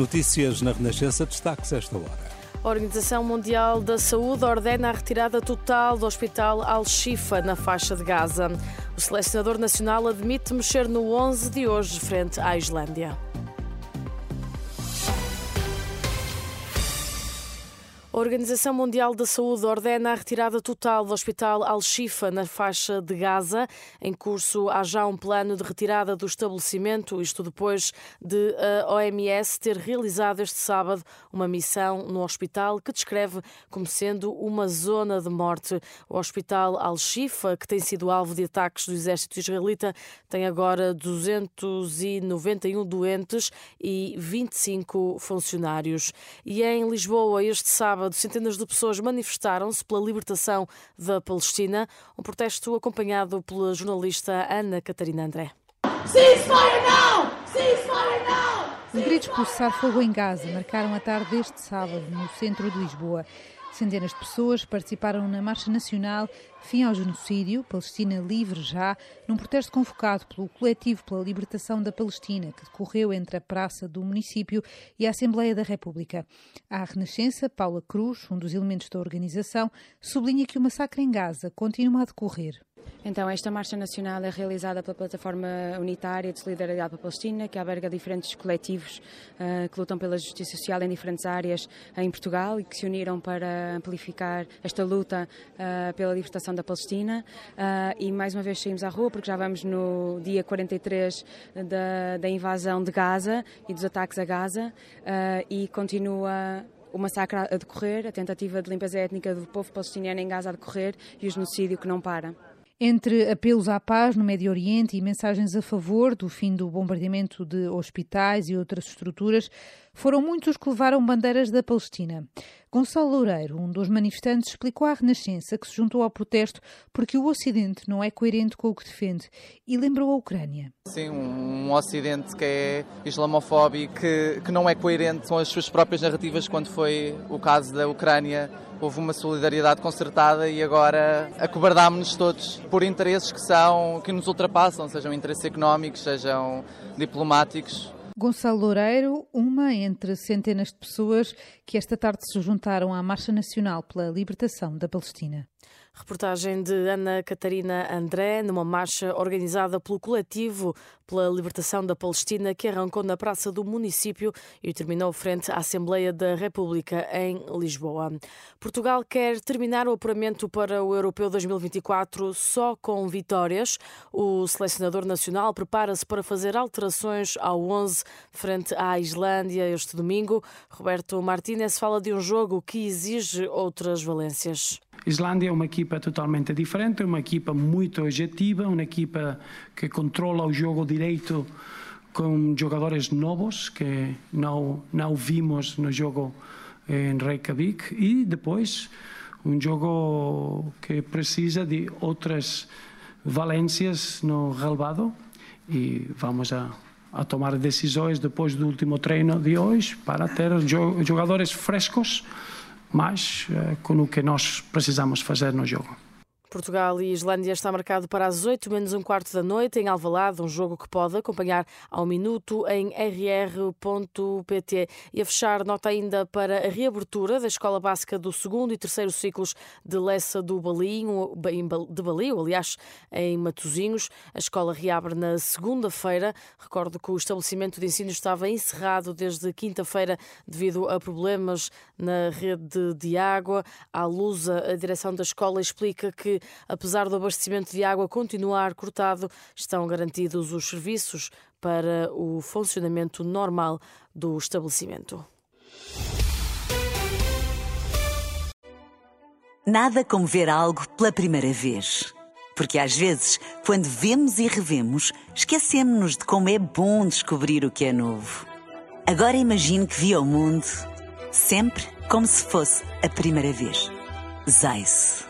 Notícias na Renascença, destaques esta hora. A Organização Mundial da Saúde ordena a retirada total do Hospital Al-Shifa na faixa de Gaza. O selecionador nacional admite mexer no 11 de hoje frente à Islândia. A Organização Mundial da Saúde ordena a retirada total do Hospital Al-Shifa na faixa de Gaza. Em curso há já um plano de retirada do estabelecimento, isto depois de a OMS ter realizado este sábado uma missão no hospital que descreve como sendo uma zona de morte. O Hospital Al-Shifa, que tem sido alvo de ataques do exército israelita, tem agora 291 doentes e 25 funcionários. E em Lisboa, este sábado, sábado, centenas de pessoas manifestaram-se pela libertação da Palestina, um protesto acompanhado pela jornalista Ana Catarina André. Ceasefire now! Ceasefire now! Os gritos por cessar fogo em Gaza marcaram a tarde deste sábado no centro de Lisboa. Centenas de pessoas participaram na Marcha Nacional Fim ao Genocídio, Palestina Livre Já, num protesto convocado pelo Coletivo pela Libertação da Palestina, que decorreu entre a Praça do Município e a Assembleia da República. À Renascença, Paula Cruz, um dos elementos da organização, sublinha que o massacre em Gaza continua a decorrer. Então, esta marcha nacional é realizada pela Plataforma Unitária de Solidariedade para a Palestina, que alberga diferentes coletivos uh, que lutam pela justiça social em diferentes áreas em Portugal e que se uniram para amplificar esta luta uh, pela libertação da Palestina. Uh, e mais uma vez saímos à rua, porque já vamos no dia 43 da, da invasão de Gaza e dos ataques a Gaza, e continua o massacre a decorrer, a tentativa de limpeza étnica do povo palestiniano em Gaza a decorrer e o genocídio que não para. Entre apelos à paz no Médio Oriente e mensagens a favor do fim do bombardeamento de hospitais e outras estruturas, foram muitos que levaram bandeiras da Palestina. Gonçalo Loureiro, um dos manifestantes, explicou à Renascença que se juntou ao protesto porque o Ocidente não é coerente com o que defende e lembrou a Ucrânia. Sim, um Ocidente que é islamofóbico, que, que não é coerente com as suas próprias narrativas, quando foi o caso da Ucrânia houve uma solidariedade concertada e agora acobardámos-nos todos por interesses que são que nos ultrapassam, sejam interesses económicos, sejam diplomáticos. Gonçalo Loureiro, uma entre centenas de pessoas que esta tarde se juntaram à Marcha Nacional pela Libertação da Palestina. Reportagem de Ana Catarina André, numa marcha organizada pelo Coletivo pela Libertação da Palestina, que arrancou na Praça do Município e terminou frente à Assembleia da República em Lisboa. Portugal quer terminar o apuramento para o Europeu 2024 só com vitórias. O selecionador nacional prepara-se para fazer alterações ao 11 frente à Islândia este domingo. Roberto Martínez fala de um jogo que exige outras valências. Islândia é uma equipa totalmente diferente, é uma equipa muito objetiva, uma equipa que controla o jogo direito com jogadores novos que não, não vimos no jogo em Reykjavik e depois um jogo que precisa de outras valências no relevado e vamos a, a tomar decisões depois do último treino de hoje para ter jogadores frescos mas uh, com o que nós precisamos fazer no jogo. Portugal e Islândia está marcado para as 8 menos um quarto da noite em Alvalade, um jogo que pode acompanhar ao minuto em rr.pt. E a fechar, nota ainda para a reabertura da Escola Básica do segundo e terceiro ciclos de Lessa do Balinho, de Balio, aliás, em Matozinhos. A escola reabre na segunda-feira. Recordo que o estabelecimento de ensino estava encerrado desde quinta-feira devido a problemas na rede de água. À Lusa, a direção da escola explica apesar do abastecimento de água continuar cortado, estão garantidos os serviços para o funcionamento normal do estabelecimento. Nada como ver algo pela primeira vez. Porque às vezes, quando vemos e revemos, esquecemos-nos de como é bom descobrir o que é novo. Agora imagine que viu o mundo sempre como se fosse a primeira vez. Zais.